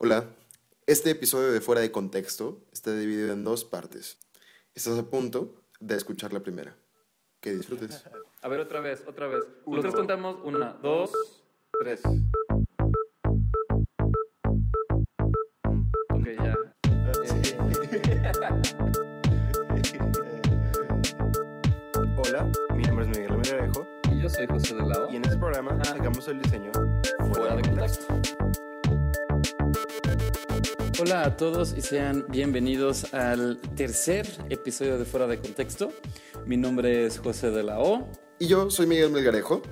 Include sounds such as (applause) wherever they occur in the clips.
Hola, este episodio de Fuera de Contexto está dividido en dos partes. Estás a punto de escuchar la primera. Que disfrutes. (laughs) A ver, otra vez, otra vez. Nosotros contamos una, dos, tres. Ok, ya. Hola, mi nombre es Miguel Melgarejo Y yo soy José de Lao. y en este programa sacamos el diseño Hola a todos y sean bienvenidos al tercer episodio de Fuera de Contexto. Mi nombre es José de la O. Y yo soy Miguel Melgarejo.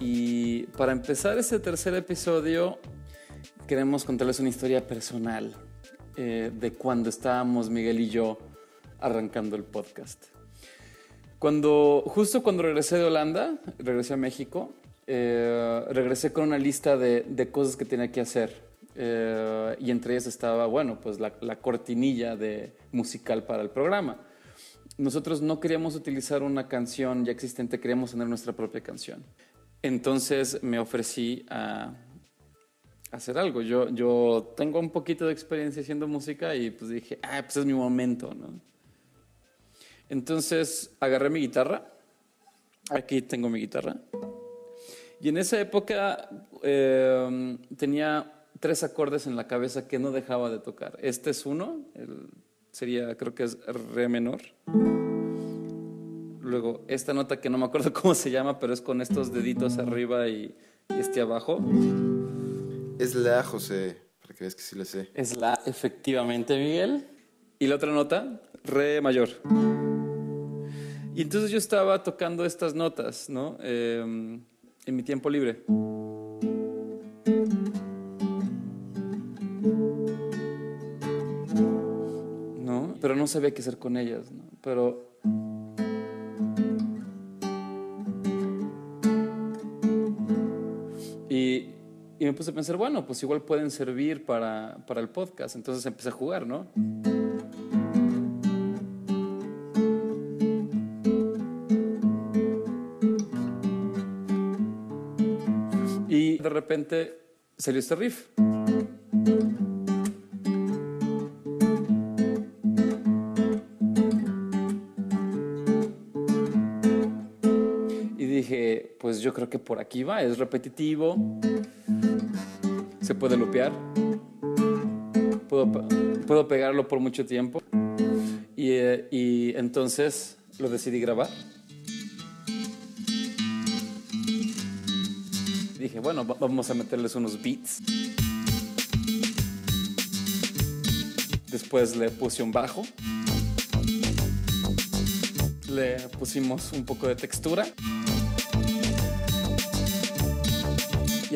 Y para empezar este tercer episodio, queremos contarles una historia personal eh, de cuando estábamos Miguel y yo arrancando el podcast. Cuando, justo cuando regresé de Holanda, regresé a México, eh, regresé con una lista de, de cosas que tenía que hacer. Eh, y entre ellas estaba, bueno, pues la, la cortinilla de musical para el programa. Nosotros no queríamos utilizar una canción ya existente, queríamos tener nuestra propia canción. Entonces me ofrecí a hacer algo. Yo, yo tengo un poquito de experiencia haciendo música y pues dije, ah, pues es mi momento, ¿no? Entonces agarré mi guitarra. Aquí tengo mi guitarra. Y en esa época eh, tenía tres acordes en la cabeza que no dejaba de tocar. Este es uno, el- sería, creo que es re menor. Luego, esta nota que no me acuerdo (laughs) cómo se llama, pero es con estos deditos arriba y, y este abajo. Es la José, para que veas que sí le sé. Es la, efectivamente, Miguel. Y la otra nota, re mayor. Y entonces yo estaba tocando estas notas, ¿no? Eh, en mi tiempo libre. Sabía qué hacer con ellas, ¿no? Pero Y, me puse a pensar, bueno, pues igual pueden servir para, para el podcast. Entonces empecé a jugar, ¿no? Y de repente salió este riff. Pues yo creo que por aquí va, es repetitivo, se puede lupear, puedo, puedo pegarlo por mucho tiempo. Y, eh, y entonces lo decidí grabar. Dije, bueno, va- vamos a meterles unos beats. Después le puse un bajo. Le pusimos un poco de textura.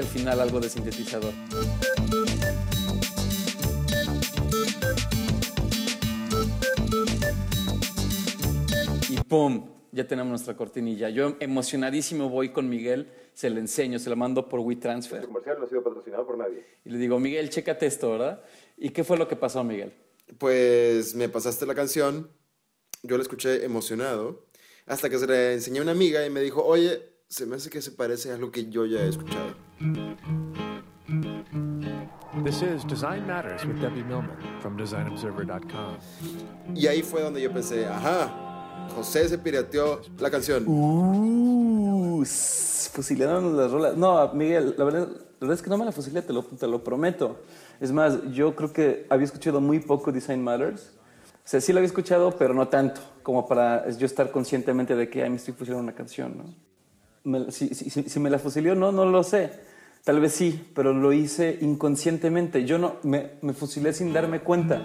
Al final algo de sintetizador. Y ¡pum! Ya tenemos nuestra cortinilla. Yo emocionadísimo voy con Miguel, se le enseño, se la mando por WeTransfer. comercial no ha sido patrocinado por nadie. Y le digo, Miguel, chécate esto, ¿verdad? ¿Y qué fue lo que pasó, Miguel? Pues me pasaste la canción, yo la escuché emocionado, hasta que se la enseñé a una amiga y me dijo, oye, se me hace que se parece a algo que yo ya he escuchado. This is Design Matters with Debbie Millman from DesignObserver.com. Y ahí fue donde yo pensé, ajá, José se pirateó la canción. Uh, fusilaron las rolas. No, Miguel, la verdad, la verdad es que no me la fusilé, te lo, te lo prometo. Es más, yo creo que había escuchado muy poco Design Matters. O sea, sí lo había escuchado, pero no tanto, como para yo estar conscientemente de que ay, me estoy fusilando una canción, ¿no? Me- si, si- si- si me la fusiló, no, no lo sé. Tal vez sí, pero lo hice inconscientemente. Yo no, me, me fusilé sin darme cuenta.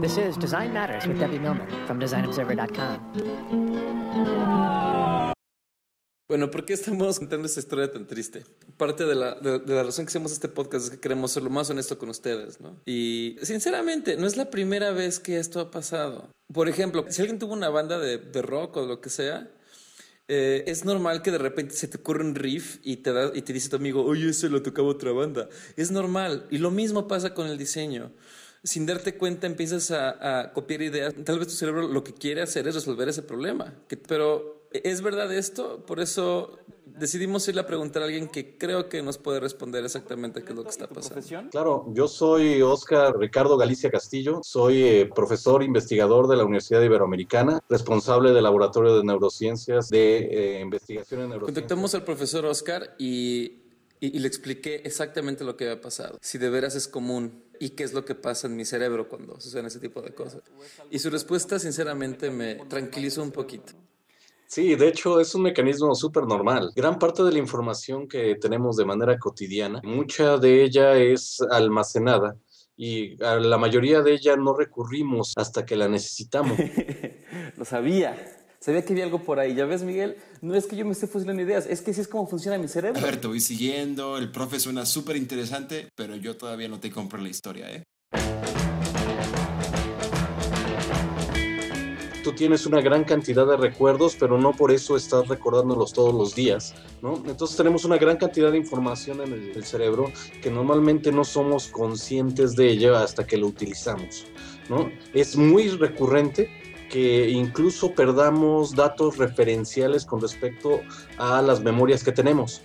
This is Design Matters with Debbie Millman from DesignObserver.com. Bueno, ¿por qué estamos contando esta historia tan triste? Parte de la, de, de la razón que hacemos este podcast es que queremos ser lo más honesto con ustedes, ¿no? Y sinceramente, no es la primera vez que esto ha pasado. Por ejemplo, si alguien tuvo una banda de, de rock o lo que sea, eh, es normal que de repente se te ocurra un riff y te, da, y te dice tu amigo, oye, ese lo tocaba otra banda. Es normal. Y lo mismo pasa con el diseño. Sin darte cuenta empiezas a, copiar ideas. Tal vez tu cerebro lo que quiere hacer es resolver ese problema. Pero ¿es verdad esto? Por eso decidimos irle a preguntar a alguien que creo que nos puede responder exactamente qué es lo que está pasando. Claro, yo soy Oscar Ricardo Galicia Castillo, soy eh, profesor investigador de la Universidad Iberoamericana, responsable del Laboratorio de Neurociencias de eh, Investigación en Neurociencias. Contactamos al profesor Oscar y, y, y le expliqué exactamente lo que había pasado, si de veras es común y qué es lo que pasa en mi cerebro cuando suceden ese tipo de cosas. Y su respuesta, sinceramente, me tranquilizó un poquito. Sí, de hecho es un mecanismo súper normal. Gran parte de la información que tenemos de manera cotidiana, mucha de ella es almacenada y a la mayoría de ella no recurrimos hasta que la necesitamos. (laughs) Lo sabía. Sabía que había algo por ahí. Ya ves, Miguel, no es que yo me esté fusilando ideas, es que así es como funciona mi cerebro. A ver, te voy siguiendo, el profe suena súper interesante, pero yo todavía no te compro la historia, ¿eh? Tú tienes una gran cantidad de recuerdos, pero no por eso estás recordándolos todos los días, ¿no? Entonces tenemos una gran cantidad de información en el, el cerebro que normalmente no somos conscientes de ella hasta que lo utilizamos, ¿no? Es muy recurrente que incluso perdamos datos referenciales con respecto a las memorias que tenemos.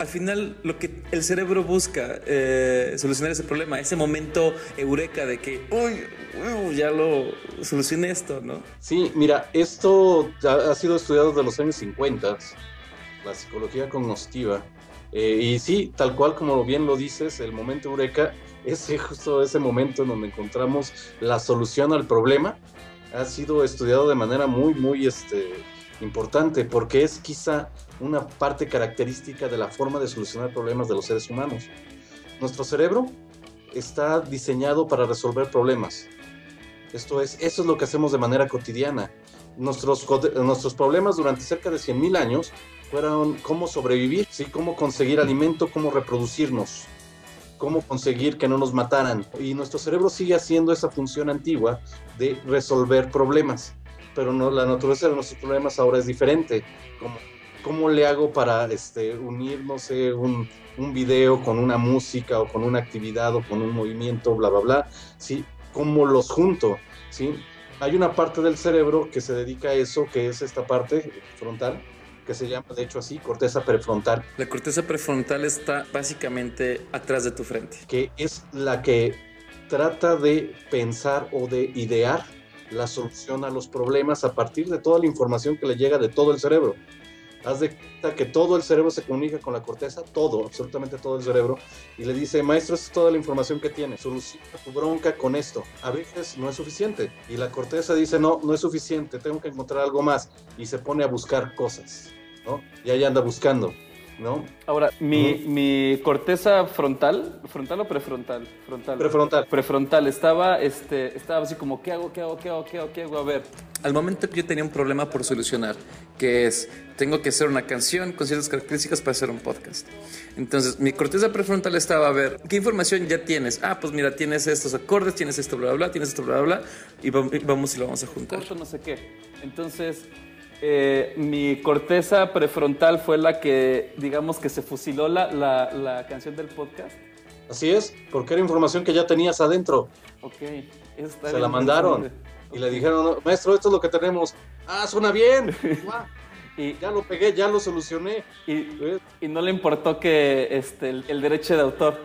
Al final lo que el cerebro busca eh, solucionar ese problema, ese momento eureka de que, uy, uy, ya lo solucioné esto, ¿no? Sí, mira, esto ha, sido estudiado desde los años 50, la psicología cognitiva. Eh, y sí, tal cual como bien lo dices, el momento eureka (laughs) es justo ese momento en donde encontramos la solución al problema. Ha sido estudiado de manera muy, muy este, importante porque es quizá una parte característica de la forma de solucionar problemas de los seres humanos. Nuestro cerebro está diseñado para resolver problemas. Esto es, eso es lo que hacemos de manera cotidiana. Nuestros, nuestros problemas durante cerca de 100.000 años fueron cómo sobrevivir, ¿sí? cómo conseguir alimento, cómo reproducirnos, cómo conseguir que no nos mataran. Y nuestro cerebro sigue haciendo esa función antigua de resolver problemas. Pero no, la naturaleza de nuestros problemas ahora es diferente. Como ¿Cómo le hago para este, unir, no sé, un, un, video con una música o con una actividad o con un movimiento, bla, bla, bla? ¿Sí? ¿Cómo los junto? ¿Sí? Hay una parte del cerebro que se dedica a eso, que es esta parte frontal, que se llama, de hecho, así, corteza prefrontal. La corteza prefrontal está básicamente atrás de tu frente. Que es la que trata de pensar o de idear la solución a los problemas a partir de toda la información que le llega de todo el cerebro. Haz de cuenta que todo el cerebro se comunica con la corteza, todo, absolutamente todo el cerebro, y le dice, maestro, esta es toda la información que tiene, soluciona tu bronca con esto. A veces no es suficiente, y la corteza dice, no, no es suficiente, tengo que encontrar algo más, y se pone a buscar cosas, ¿no? Y ahí anda buscando. ¿No? Ahora, mi, uh -huh. mi, corteza frontal, ¿frontal o prefrontal? Frontal. Prefrontal. Prefrontal. Estaba, este, estaba así como, ¿qué hago, qué hago, qué hago, qué hago, qué hago? A ver, al momento yo tenía un problema por solucionar, que es, tengo que hacer una canción con ciertas características para hacer un podcast. Entonces, mi corteza prefrontal estaba a ver, ¿qué información ya tienes? Ah, pues mira, tienes estos acordes, tienes esto, bla, bla, bla, tienes esto, bla, bla, bla, y vamos y lo vamos a juntar. no sé qué. Entonces, eh, mi corteza prefrontal fue la que, digamos, que se fusiló la, la, la, canción del podcast. Así es, porque era información que ya tenías adentro. Ok. se la mandaron y le dijeron, maestro, esto es lo que tenemos. Ah, suena bien. (laughs) y ya lo pegué, ya lo solucioné. Y, y no le importó que este, el, el, derecho de autor.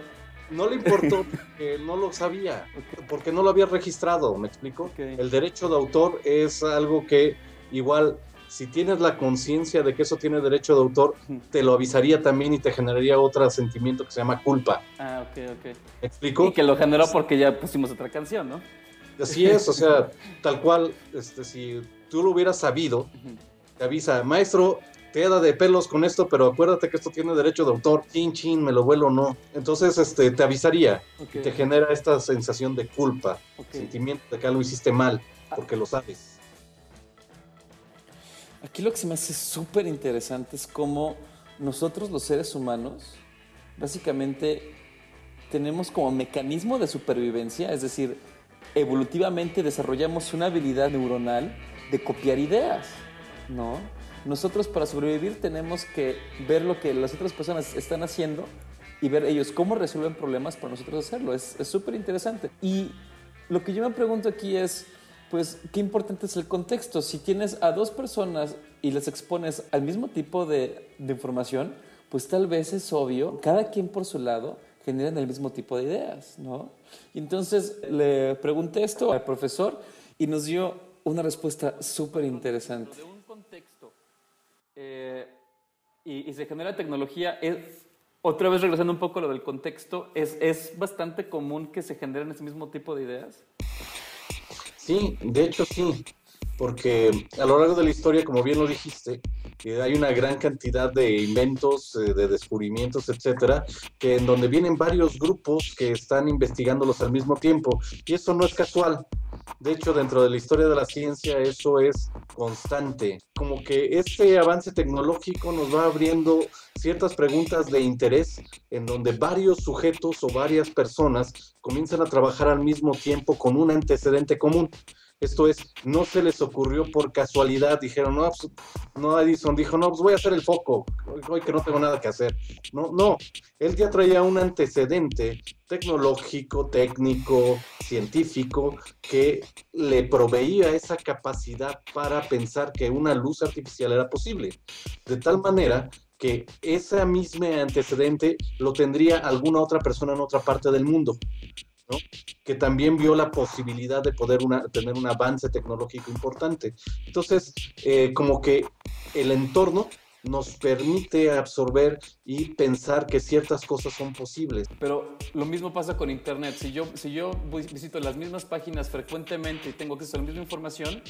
No le importó (laughs) porque no lo sabía, porque no lo había registrado, ¿me explico? Okay. El derecho de autor es algo que igual si tienes la conciencia de que eso tiene derecho de autor, te lo avisaría también y te generaría otro sentimiento que se llama culpa. Ah, ok, ok. ¿Me explico? Y que lo generó porque ya pusimos otra canción, ¿no? Así es, o sea, (laughs) tal cual, este, si tú lo hubieras sabido, te avisa, maestro, te da de pelos con esto, pero acuérdate que esto tiene derecho de autor, chin, chin, me lo vuelo o no. Entonces, este, te avisaría okay. y te genera esta sensación de culpa, okay. sentimiento de que algo hiciste mal, porque lo sabes. Aquí lo que se me hace súper interesante es cómo nosotros los seres humanos básicamente tenemos como mecanismo de supervivencia, es decir, evolutivamente desarrollamos una habilidad neuronal de copiar ideas, ¿no? Nosotros para sobrevivir tenemos que ver lo que las otras personas están haciendo y ver ellos cómo resuelven problemas para nosotros hacerlo. Es súper interesante. Y lo que yo me pregunto aquí es, pues qué importante es el contexto. Si tienes a dos personas y les expones al mismo tipo de, de información, pues tal vez es obvio, cada quien por su lado generan el mismo tipo de ideas, ¿no? Y entonces le pregunté esto al profesor y nos dio una respuesta súper interesante. De un contexto eh, y, y se genera tecnología, es, otra vez regresando un poco a lo del contexto, es, es bastante común que se generen ese mismo tipo de ideas. Sí, de hecho sí, porque a lo largo de la historia, como bien lo dijiste, eh, hay una gran cantidad de inventos, eh, de descubrimientos, etcétera, que en donde vienen varios grupos que están investigándolos al mismo tiempo, y eso no es casual. De hecho, dentro de la historia de la ciencia eso es constante. Como que este avance tecnológico nos va abriendo ciertas preguntas de interés en donde varios sujetos o varias personas comienzan a trabajar al mismo tiempo con un antecedente común. Esto es, no se les ocurrió por casualidad, dijeron, no, pues, no, Edison dijo, no, pues voy a hacer el foco, hoy, que no tengo nada que hacer. No, no, él ya traía un antecedente tecnológico, técnico, científico, que le proveía esa capacidad para pensar que una luz artificial era posible. De tal manera que ese mismo antecedente lo tendría alguna otra persona en otra parte del mundo. Que también vio la posibilidad de poder tener un avance tecnológico importante. Entonces, eh, como que el entorno nos permite absorber y pensar que ciertas cosas son posibles. Pero lo mismo pasa con Internet. Si yo, si yo visito las mismas páginas frecuentemente y tengo acceso a la misma información,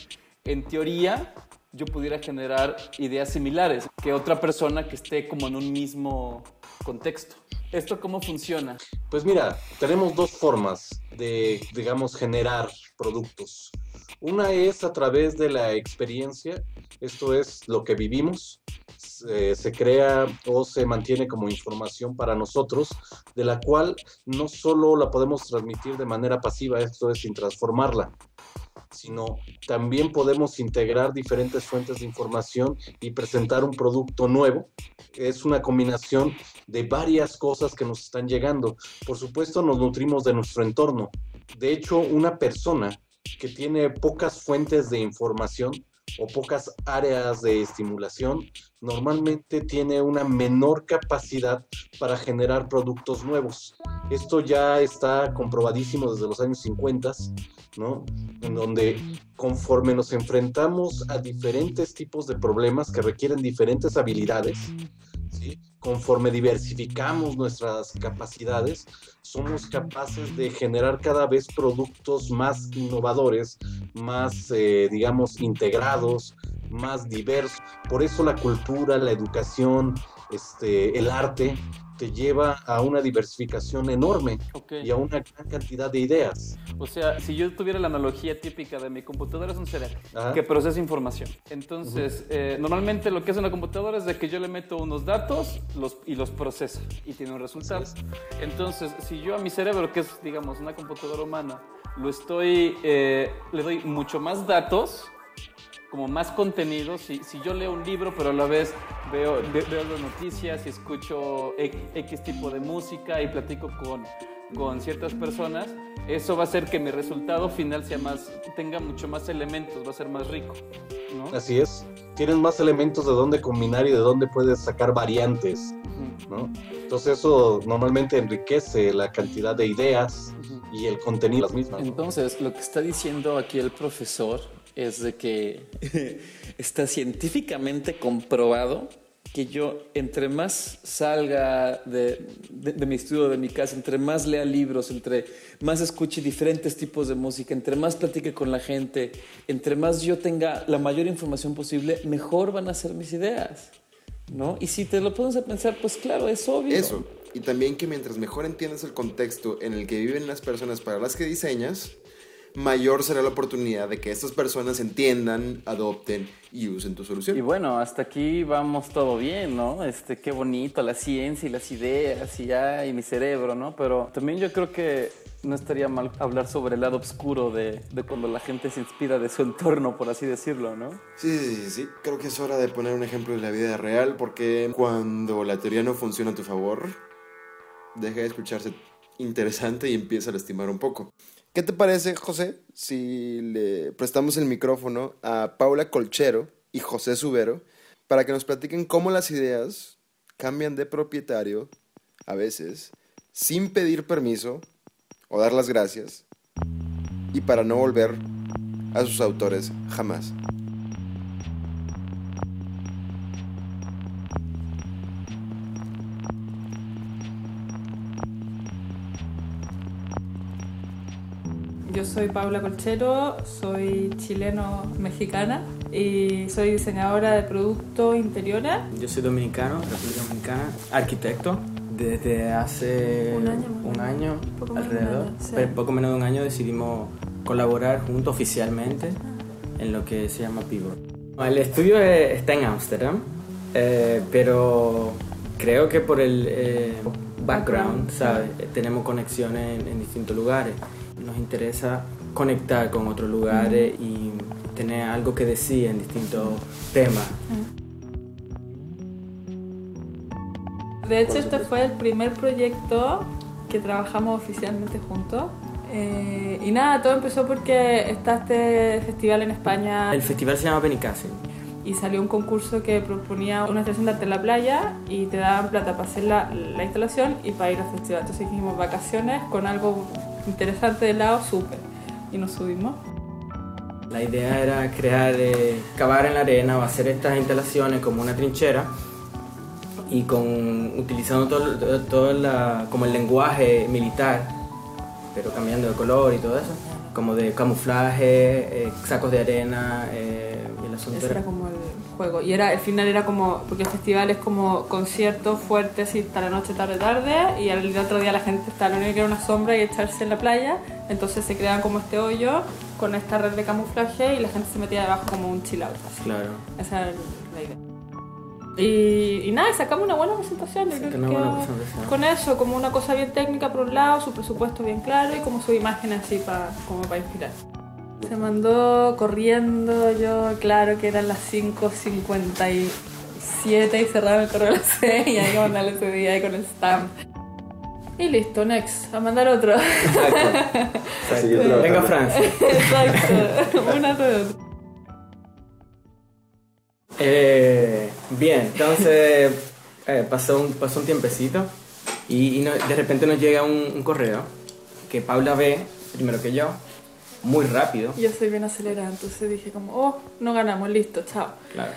en teoría yo pudiera generar ideas similares que otra persona que esté como en un mismo contexto. ¿Esto cómo funciona? Pues mira, tenemos dos formas de, digamos, generar productos. Una es a través de la experiencia, esto es lo que vivimos, se, se crea o se mantiene como información para nosotros, de la cual no solo la podemos transmitir de manera pasiva, esto es sin transformarla, sino también podemos integrar diferentes fuentes de información y presentar un producto nuevo. Es una combinación de varias cosas que nos están llegando. Por supuesto, nos nutrimos de nuestro entorno. De hecho, una persona que tiene pocas fuentes de información o pocas áreas de estimulación, normalmente tiene una menor capacidad para generar productos nuevos. Esto ya está comprobadísimo desde los años 50, ¿no? En donde conforme nos enfrentamos a diferentes tipos de problemas que requieren diferentes habilidades, conforme diversificamos nuestras capacidades, somos capaces de generar cada vez productos más innovadores, más, eh, digamos, integrados, más diversos. Por eso la cultura, la educación, este, el arte te lleva a una diversificación enorme y a una gran cantidad de ideas. O sea, si yo tuviera la analogía típica de mi computadora es un cerebro Ajá. que procesa información. Entonces, eh, normalmente lo que hace una computadora es de que yo le meto unos datos los, y los procesa y tiene un resultado. Entonces, si yo a mi cerebro, que es, digamos, una computadora humana, lo estoy, eh, le doy mucho más datos, como más contenido, si, si yo leo un libro, pero a la vez veo, ve- veo las noticias y escucho X, X tipo de música y platico con, con ciertas personas, eso va a hacer que mi resultado final sea más, tenga mucho más elementos, va a ser más rico. ¿no? Así es. Tienes más elementos de dónde combinar y de dónde puedes sacar variantes, ¿no? Entonces eso normalmente enriquece la cantidad de ideas y el contenido las mismas. ¿no? Entonces, lo que está diciendo aquí el profesor es de que (laughs) está científicamente comprobado que yo entre más salga de, de- mi estudio, de mi casa, entre más lea libros, entre más escuche diferentes tipos de música, entre más platique con la gente, entre más yo tenga la mayor información posible, mejor van a ser mis ideas. ¿No? Y si te lo pones a pensar, pues claro, es obvio. Eso. Y también que mientras mejor entiendas el contexto en el que viven las personas para las que diseñas, mayor será la oportunidad de que estas personas entiendan, adopten y usen tu solución. Y bueno, hasta aquí vamos todo bien, ¿no? Este, qué bonito, la ciencia y las ideas y ya, y mi cerebro, ¿no? Pero también yo creo que no estaría mal hablar sobre el lado oscuro de, de cuando la gente se inspira de su entorno, por así decirlo, ¿no? Sí, sí, sí, sí. Creo que es hora de poner un ejemplo de la vida real porque cuando la teoría no funciona a tu favor, deja de escucharse interesante y empieza a lastimar un poco. ¿Qué te parece, José, si le prestamos el micrófono a Paula Colchero y José Subero para que nos platiquen cómo las ideas cambian de propietario a veces sin pedir permiso o dar las gracias y para no volver a sus autores jamás? Soy Paula Colchero, soy chileno-mexicana y soy diseñadora de producto interiores. Yo soy dominicano, República Dominicana, arquitecto. Desde hace Un año, un menos. año, Poco menos alrededor, año, sí. pero poco menos de un año decidimos colaborar juntos oficialmente en lo que se llama Pivot. El estudio está en Ámsterdam, eh, pero creo que por el eh, background, ¿sabes? Tenemos conexiones en, en distintos lugares. Nos interesa conectar con otros lugares y tener algo que decir en distintos temas. De hecho, este fue el primer proyecto que trabajamos oficialmente juntos. Eh, y nada, todo empezó porque está este festival en España El festival se llama Benicassim. y salió un concurso que proponía una instalación de arte en la playa y te daban plata para hacer la, la instalación y para ir al festival. Entonces dijimos vacaciones con algo interesante de lado, súper. Y nos subimos. La idea era crear, eh, cavar en la arena o hacer estas instalaciones como una trinchera y con utilizando todo, todo- todo la- como el lenguaje militar, pero cambiando de color y todo eso, como de camuflaje, eh, sacos de arena eh, y el asunto Ese era- era como el juego. Y era, el final era como, porque el festival es como concierto fuerte, así hasta la noche, tarde, tarde, y al otro día la gente está, lo único que era una sombra y echarse en la playa, entonces se creaban como este hoyo con esta red de camuflaje y la gente se metía debajo como un chill out. así. Claro. Esa era la idea. Y, y nada, y sacamos una buena presentación. yo creo Sacó una que buena presentación. Con eso, como una cosa bien técnica por un lado, su presupuesto bien claro y como su imagen así para como para inspirar. Se mandó corriendo, yo, claro que eran las 5.57 y cerraron el correo a las 6 y hay que mandarle ese día ahí con el stamp. Y listo, next, a mandar otro. Trabajando. Venga Francia. Exacto, una tras otra. Eh, bien, entonces eh, pasó, un, pasó un tiempecito y, y no- de repente nos llega un, un correo que Paula ve, primero que yo, muy rápido. Yo soy bien acelerada, entonces dije como, oh, no ganamos, listo, chao. Claro.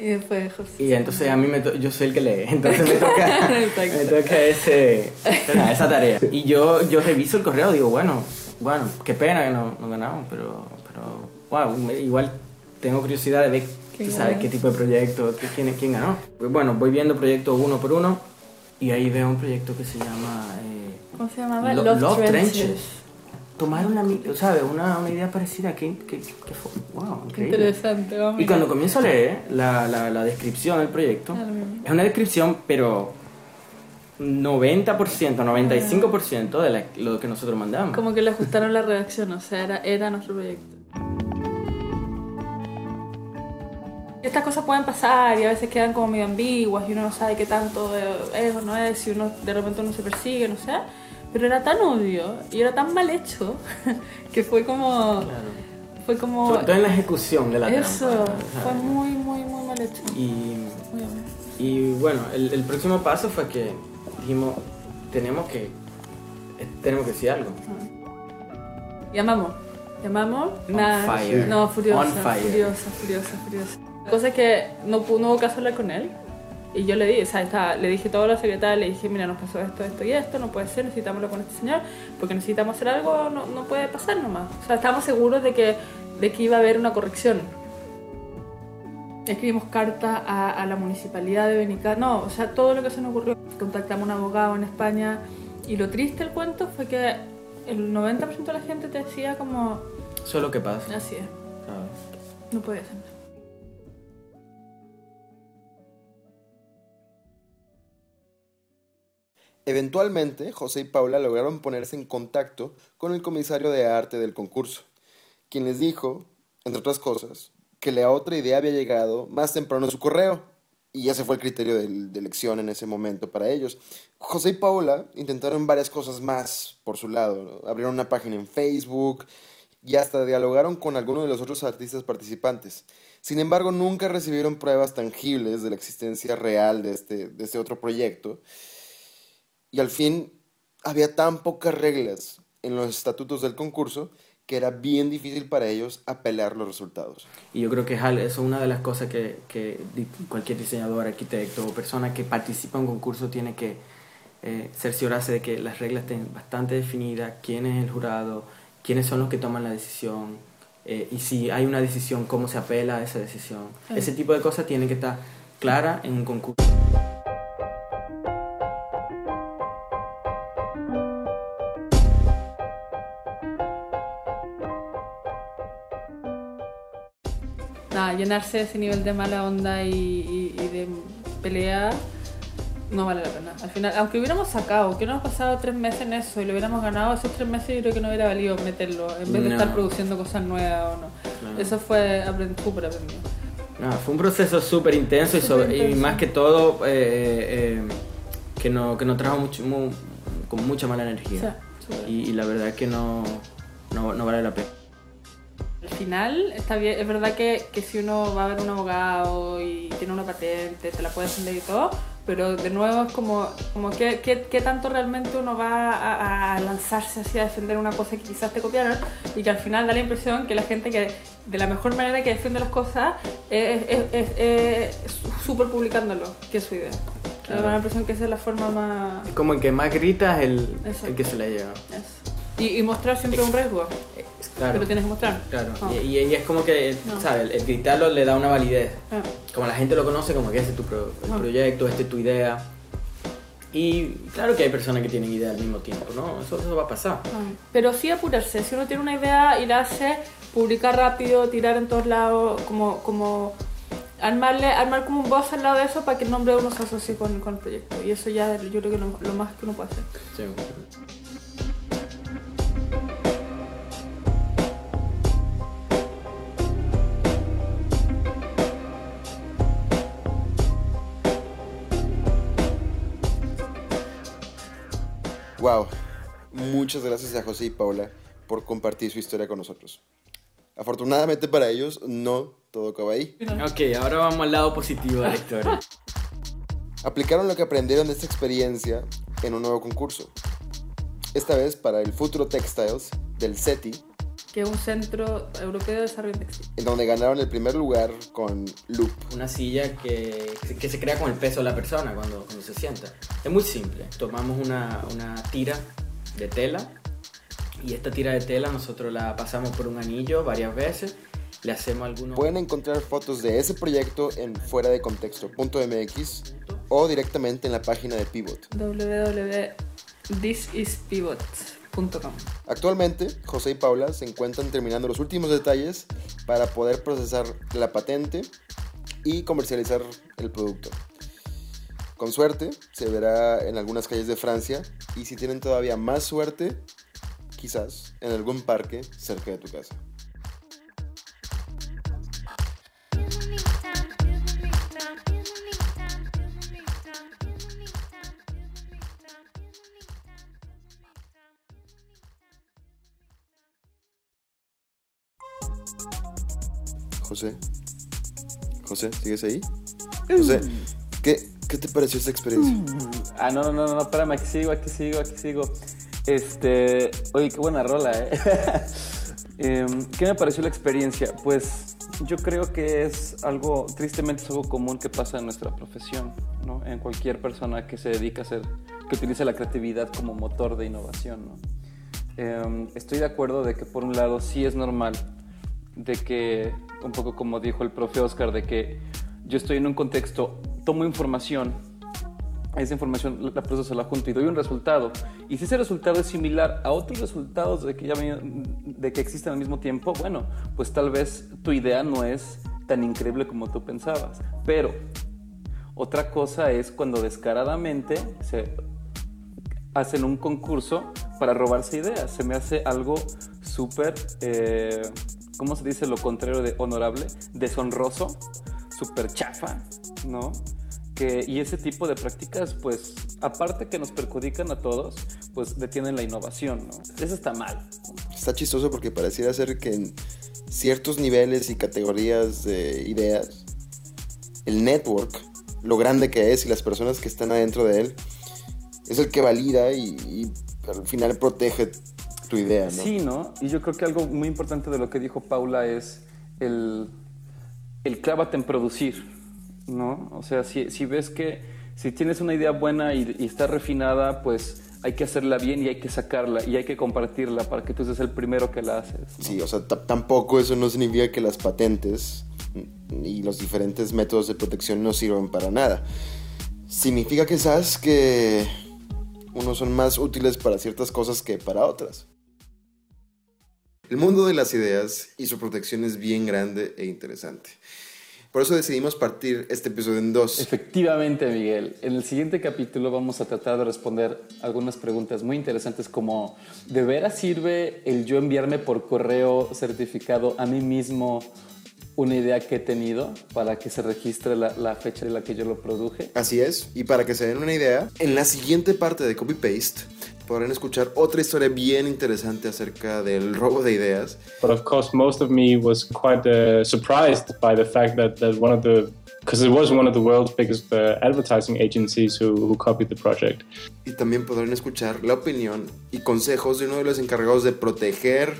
Y después José. Y entonces a mí me yo soy el que lee, (laughs) entonces me toca, (laughs) me toca ese, esa tarea. Y yo, yo reviso el correo digo, bueno, bueno, qué pena que no, no ganamos, pero, pero wow, igual tengo curiosidad de ver, ¿Quién tú sabes, qué tipo de proyecto, qué- quién, quién ganó. Pues bueno, voy viendo proyectos uno por uno y ahí veo un proyecto que se llama... eh, ¿Cómo se llamaba? Lo- Love, Love Trenches. Trenches. Tomar una, ¿sabes? Una, una idea parecida, que, que, que fue, wow, increíble. interesante, vamos. Y cuando comienzo a leer la, la, la descripción del proyecto, Ah, es una descripción, pero 90%, 95% de la- lo que nosotros mandamos. Como que le ajustaron la redacción, o sea, era, era nuestro proyecto. Estas cosas pueden pasar y a veces quedan como medio ambiguas y uno no sabe qué tanto es o no es, si uno de repente uno se persigue, no sé. Pero era tan obvio y era tan mal hecho (laughs) que fue como. Claro. Fue como. Sobre todo en la ejecución de la Eso, trampa, fue muy, muy, muy mal hecho. Y, y bueno, el, el próximo paso fue que dijimos, tenemos que, eh, tenemos que decir algo. Llamamos. Llamamos. On Nada. fire. No, furiosa. On fire. Furiosa, furiosa, furiosa. La cosa es que no, no hubo caso hablar con él. Y yo le di, o sea, estaba- le dije todo a la secretaria, le dije, mira, nos pasó esto, esto y esto, no puede ser, necesitamos hablar con este señor, porque necesitamos hacer algo, no, no puede pasar nomás. O sea, estábamos seguros de que, de que iba a haber una corrección. Escribimos carta a, a la municipalidad de Benicá, no, o sea, todo lo que se nos ocurrió. Contactamos a un abogado en España y lo triste del cuento fue que el 90% de la gente te decía como, Eso es lo que pasa. así es, ¿sabes? no puede ser. Eventualmente, José y Paula lograron ponerse en contacto con el comisario de arte del concurso, quien les dijo, entre otras cosas, que la otra idea había llegado más temprano a su correo, y ese fue el criterio de elección en ese momento para ellos. José y Paola intentaron varias cosas más por su lado. Abrieron una página en Facebook y hasta dialogaron con algunos de los otros artistas participantes. Sin embargo, nunca recibieron pruebas tangibles de la existencia real de este, de este otro proyecto. Y al fin, había tan pocas reglas en los estatutos del concurso que era bien difícil para ellos apelar los resultados. Y yo creo que eso es una de las cosas que, cualquier diseñador, arquitecto o persona que participa en un concurso tiene que eh, cerciorarse de que las reglas estén bastante definidas, quién es el jurado, quiénes son los que toman la decisión, eh, y si hay una decisión, cómo se apela a esa decisión. Sí. Ese tipo de cosas tienen que estar claras en un concurso. Llenarse de ese nivel de mala onda y, y- y de pelea no vale la pena. Al final, aunque hubiéramos sacado, que hubiéramos pasado tres meses en eso y lo hubiéramos ganado esos tres meses, yo creo que no hubiera valido meterlo en vez de No. estar produciendo cosas nuevas o no. Eso fue aprend- súper aprendido. No, fue un proceso súper intenso y, más que todo eh, eh, que no que nos trajo mucho, mu- con mucha mala energía. O sea, súper. y, y la verdad es que no, no, no vale la pena. Al final, está bien, es verdad que, que si uno va a ver un abogado y tiene una patente, te la puede defender y todo, pero de nuevo es como, como ¿qué, qué, qué tanto realmente uno va a, a lanzarse así a defender una cosa que quizás te copiaron y que al final da la impresión que la gente que de la mejor manera que defiende las cosas es súper publicándolo, que es su idea. Me da la impresión que esa es la forma más... Es como el que más grita es el, el que se le lleva. eso. Y, y mostrar siempre un riesgo, Claro. pero tienes que mostrar. Claro. Ah. Y, y- es como que, No. ¿sabes? El, el gritarlo le da una validez. Ah. Como la gente lo conoce, como que ese es tu pro- el Ah. proyecto, este es tu idea. Y claro que hay personas que tienen idea al mismo tiempo, ¿no? Eso, eso va a pasar. Pero sí apurarse, si uno tiene una idea y la hace, publicar rápido, tirar en todos lados, como, como armarle, armar como un boss al lado de eso para que el nombre de uno se asocie con, con el proyecto. Y eso ya yo creo que lo, lo más que uno puede hacer. Sí. Wow, muchas gracias a José y Paula por compartir su historia con nosotros. Afortunadamente para ellos, no todo acaba ahí. Ok, ahora vamos al lado positivo de la historia. Aplicaron lo que aprendieron de esta experiencia en un nuevo concurso. Esta vez para el Futuro Textiles del CETI, Que es un centro europeo de desarrollo textil. en donde ganaron el primer lugar con Loop. Una silla que, que se crea con el peso de la persona cuando, cuando se sienta. Es muy simple. Tomamos una, una tira de tela y esta tira de tela nosotros la pasamos por un anillo varias veces. Le hacemos algunos... Pueden encontrar fotos de ese proyecto en fuera de contexto.mx o directamente en la página de Pivot. www.thisispivot.com Actualmente, José y Paula se encuentran terminando los últimos detalles para poder procesar la patente y comercializar el producto. Con suerte, se verá en algunas calles de Francia y si tienen todavía más suerte, quizás en algún parque cerca de tu casa. José, José, ¿sigues ahí? José, ¿qué, qué te pareció esta experiencia? Ah, no, no, no, no, espérame, aquí sigo, aquí sigo, aquí sigo. Este, oye, qué buena rola, ¿eh? (laughs) Em, ¿Qué me pareció la experiencia? Pues yo creo que es algo, tristemente es algo común que pasa en nuestra profesión, ¿no? En cualquier persona que se dedica a hacer, que utilice la creatividad como motor de innovación, ¿no? Em, estoy de acuerdo de que por un lado sí es normal de que, un poco como dijo el profe Oscar, de que yo estoy en un contexto, tomo información, esa información la proceso, la junto y doy un resultado. Y si ese resultado es similar a otros resultados de que, ya de que existen al mismo tiempo, bueno, pues tal vez tu idea no es tan increíble como tú pensabas. Pero otra cosa es cuando descaradamente se hacen un concurso para robarse ideas. Se me hace algo súper, eh, ¿cómo se dice lo contrario de honorable? Deshonroso. súper chafa, ¿no? Que, y ese tipo de prácticas, pues, aparte que nos perjudican a todos, pues detienen la innovación, ¿no? Eso está mal. Está chistoso porque pareciera ser que en ciertos niveles y categorías de ideas, el network, lo grande que es y las personas que están adentro de él, es el que valida y, y al final protege tu idea, ¿no? Sí, ¿no? Y yo creo que algo muy importante de lo que dijo Paula es el, el clávate en producir, ¿no? O sea, si, si ves que si tienes una idea buena y, y está refinada, pues hay que hacerla bien y hay que sacarla y hay que compartirla para que tú seas el primero que la haces. ¿no? Sí, o sea, ta- tampoco eso no significa que las patentes y los diferentes métodos de protección no sirvan para nada. Significa quizás que unos son más útiles para ciertas cosas que para otras. El mundo de las ideas y su protección es bien grande e interesante. Por eso decidimos partir este episodio en dos. Efectivamente, Miguel. En el siguiente capítulo vamos a tratar de responder algunas preguntas muy interesantes como ¿de veras sirve el yo enviarme por correo certificado a mí mismo una idea que he tenido para que se registre la, la fecha en la que yo lo produje? Así es, y para que se den una idea, en la siguiente parte de Copy Paste podrán escuchar otra historia bien interesante acerca del robo de ideas But of course, most of me was quite uh, surprised by the fact that, that one of the, because it was one of the world's biggest uh, advertising agencies who, who copied the project. y también podrán escuchar la opinión y consejos de uno de los encargados de proteger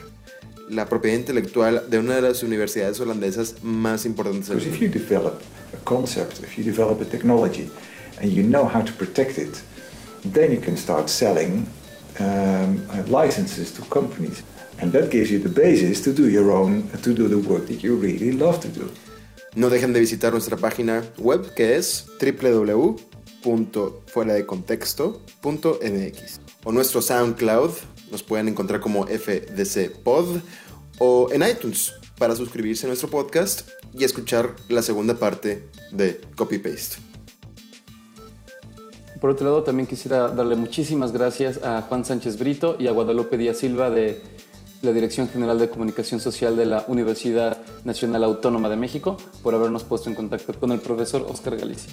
la propiedad intelectual de una de las universidades holandesas más importantes del Because if mundo. you develop a concept, if you develop a technology, and you know how to protect it, then you can start selling um, uh, licenses to companies, and that gives you the basis to do your own, to do the work that you really love to do. No dejen de visitar nuestra página web que es www.fueradecontexto.mx o nuestro SoundCloud, nos pueden encontrar como FDC Pod o en iTunes para suscribirse a nuestro podcast y escuchar la segunda parte de Copy Paste. Por otro lado, también quisiera darle muchísimas gracias a Juan Sánchez Brito y a Guadalupe Díaz Silva de la Dirección General de Comunicación Social de la Universidad Nacional Autónoma de México por habernos puesto en contacto con el profesor Oscar Galicia.